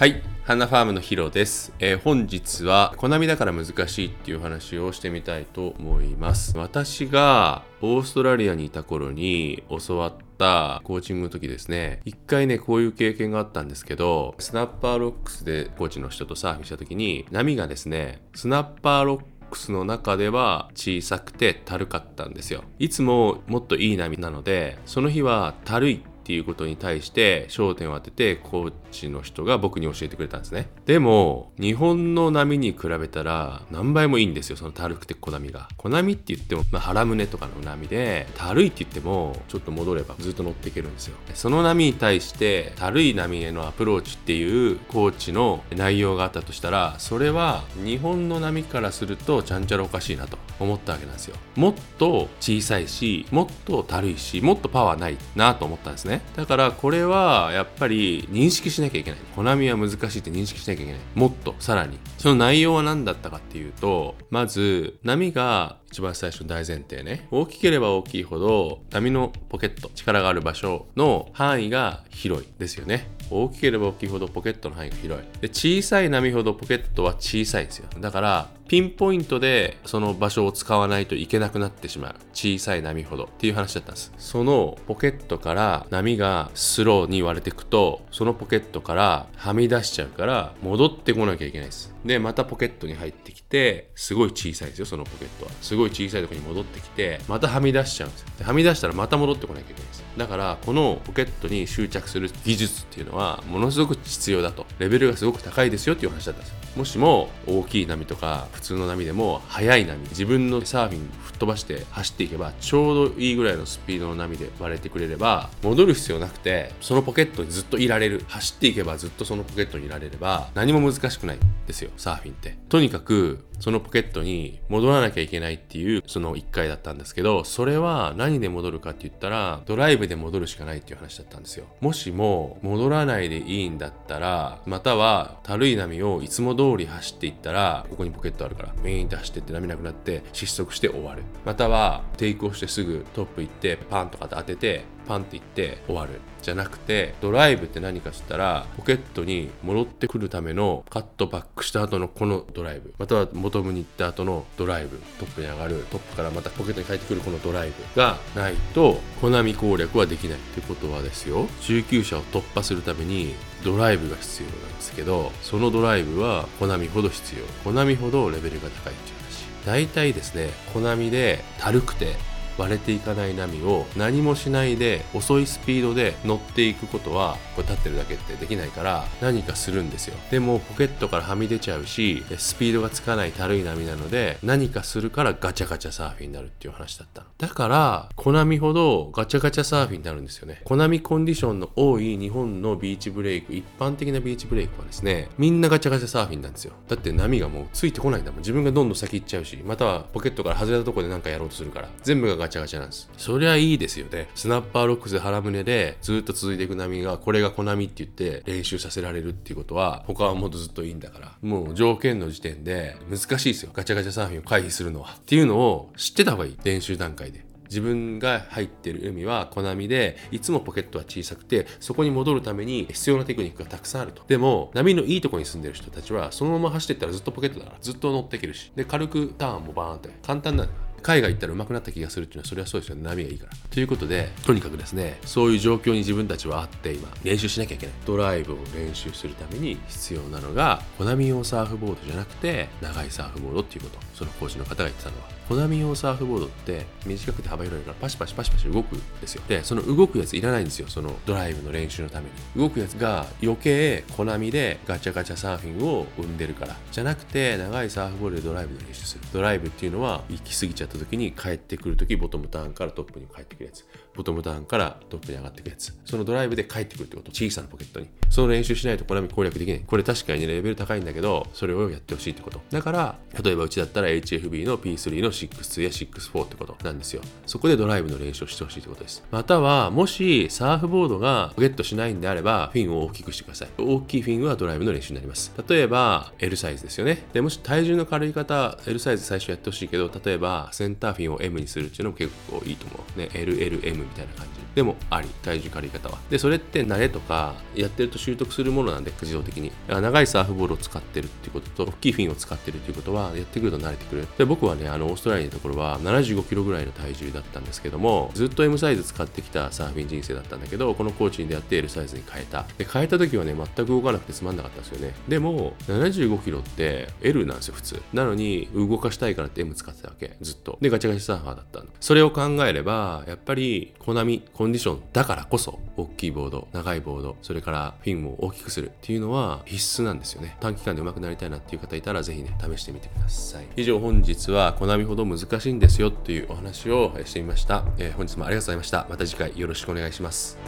はい。ハナファームのヒロです。えー本日は、コナミだから難しいっていう話をしてみたいと思います。私がオーストラリアにいた頃に教わったコーチングの時ですね、一回ね、こういう経験があったんですけど、スナッパーロックスでコーチの人とサーフィンした時に、波がですね、スナッパーロックックスの中では小さくてたるかったんですよいつももっといい波なのでその日はたるいっていうことに対して焦点を当ててコーチの人が僕に教えてくれたんですね。でも日本の波に比べたら何倍もいいんですよそのたるくて小波が。小波って言っても、まあ、腹胸とかの波でたるいって言ってもちょっと戻ればずっと乗っていけるんですよ。その波に対してたるい波へのアプローチっていうコーチの内容があったとしたらそれは日本の波からするとちゃんちゃらおかしいなと思ったわけなんですよ。もっと小さいしもっとたるいしもっとパワーないなと思ったんですね。だからこれはやっぱり認識しなきゃいけない。コナミは難しいって認識しなきゃいけない。もっとさらに。その内容は何だったかっていうとまず波が一番最初の大前提ね。大きければ大きいほど波のポケット力がある場所の範囲が広いですよね。大きければ大きいほどポケットの範囲が広い。で小さい波ほどポケットは小さいですよ。だからピンポイントでその場所を使わないといけなくなってしまう。小さい波ほど。っていう話だったんです。そのポケットから波がスローに割れていくとそのポケットからはみ出しちゃうから戻ってこなきゃいけないです。でまたポケットに入ってきてすごい小さいですよそのポケットは。すごいごい小さいところに戻ってきてまたはみ出しちゃうんですよ。ではみ出したらまた戻ってこなきゃいけないんですだからこのポケットに執着する技術っていうのはものすごく必要だと。レベルがすごく高いですよっていう話だったんですもしも大きい波とか普通の波でも速い波自分のサーフィン吹っ飛ばして走っていけばちょうどいいぐらいのスピードの波で割れてくれれば戻る必要なくてそのポケットにずっといられる。走っていけばずっとそのポケットにいられれば何も難しくないですよサーフィンって。とにかくそのポケットに戻らなきゃいけないってていうその1回だったんですけどそれは何で戻るかって言ったらドライブで戻るしかないっていう話だったんですよ。もしも戻らないでいいんだったらまたはたるい波をいつも通り走っていったらここにポケットあるからウィーンって走ってって波なくなって失速して終わる。またはテイクオフしてすぐトップ行ってパンとか当ててパンっていって終わる。じゃなくてドライブって何かっつったらポケットに戻ってくるためのカットバックした後のこのドライブ。またはボトムに行った後のドライブ。トップに上がる。トップからまたポケットに帰ってくるこのドライブがないとコナミ攻略はできないってことはですよ。中級者を突破するためにドライブが必要なんですけどそのドライブはコナミほど必要。コナミほどレベルが高いっていう話。大体ですねコナミでたるくて割れていかない波を何もしないで遅いスピードで乗っていくことはこれ立ってるだけってできないから何かするんですよ。でもポケットからはみ出ちゃうしスピードがつかないたるい波なので何かするからガチャガチャサーフィンになるっていう話だったの。だからコナミほどガチャガチャサーフィンになるんですよね。コナミコンディションの多い日本のビーチブレイク一般的なビーチブレイクはですねみんなガチャガチャサーフィンなんですよ。だって波がもうついてこないんだもん。自分がどんどん先行っちゃうしまたはポケットから外れたところで何かやろうとするから全部がガチャ。ガチャなんです。そりゃいいですよね。スナッパーロックスで腹胸でずっと続いていく波がこれがコナミって言って練習させられるっていうことは他はもっとずっといいんだから。もう条件の時点で難しいですよ。ガチャガチャサーフィンを回避するのは。っていうのを知ってた方がいい。練習段階で。自分が入ってる海はコナミでいつもポケットは小さくてそこに戻るために必要なテクニックがたくさんあると。でも波のいいとこに住んでる人たちはそのまま走ってったらずっとポケットだからずっと乗っていけるし。で軽くターンもバーンって。簡単なんだ海外行ったら上手くなった気がするっていうのはそれはそうですよね。波がいいから。ということでとにかくですねそういう状況に自分たちはあって今練習しなきゃいけない。ドライブを練習するために必要なのがコナミ用サーフボードじゃなくて長いサーフボードっていうこと。そのコーチの方が言ってたのは。コナミ用サーフボードって短くて幅広いからパシパシパシパシ動くんですよ。でその動くやついらないんですよ。そのドライブの練習のために。動くやつが余計コナミでガチャガチャサーフィンを生んでるから。じゃなくて長いサーフボードでドライブの練習する。ドライブっていうのは行き過ぎちゃった時に帰ってくる時ボトムターンからトップに帰ってくるやつ。ボトムターンからトップに上がっていくやつ。そのドライブで帰ってくるってこと。小さなポケットに。その練習しないとコナミ攻略できない。これ確かにレベル高いんだけどそれをやってほしいってこと。だから例えばうちだったら HFB の P3 の62や64ってことなんですよ。そこでドライブの練習をしてほしいってことです。またはもしサーフボードがゲットしないんであればフィンを大きくしてください。大きいフィンはドライブの練習になります。例えば L サイズですよね。でもし体重の軽い方 L サイズ最初やってほしいけど例えばセンターフィンを M にするっていうのも結構いいと思うね LLM みたいな感じ。でもあり。体重軽い方は。でそれって慣れとかやってると習得するものなんで自動的に。長いサーフボールを使ってるっていうことと大きいフィンを使ってるっていうことはやってくると慣れてくる。で僕はねあのオーストラリアのところは75キロぐらいの体重だったんですけどもずっと M サイズ使ってきたサーフィン人生だったんだけどこのコーチに出会って L サイズに変えた。で変えた時はね全く動かなくてつまんなかったんですよね。でも75キロって L なんですよ普通。なのに動かしたいからって M 使ってたわけ。ずっと。でガチャガチャサーファーだったのそれを考えればやっぱりコナミコンディションだからこそ大きいボード長いボードそれからフィンを大きくするっていうのは必須なんですよね。短期間で上手くなりたいなっていう方いたらぜひね試してみてください。以上本日はコナミほど難しいんですよっていうお話をしてみました、えー、本日もありがとうございました。また次回よろしくお願いします。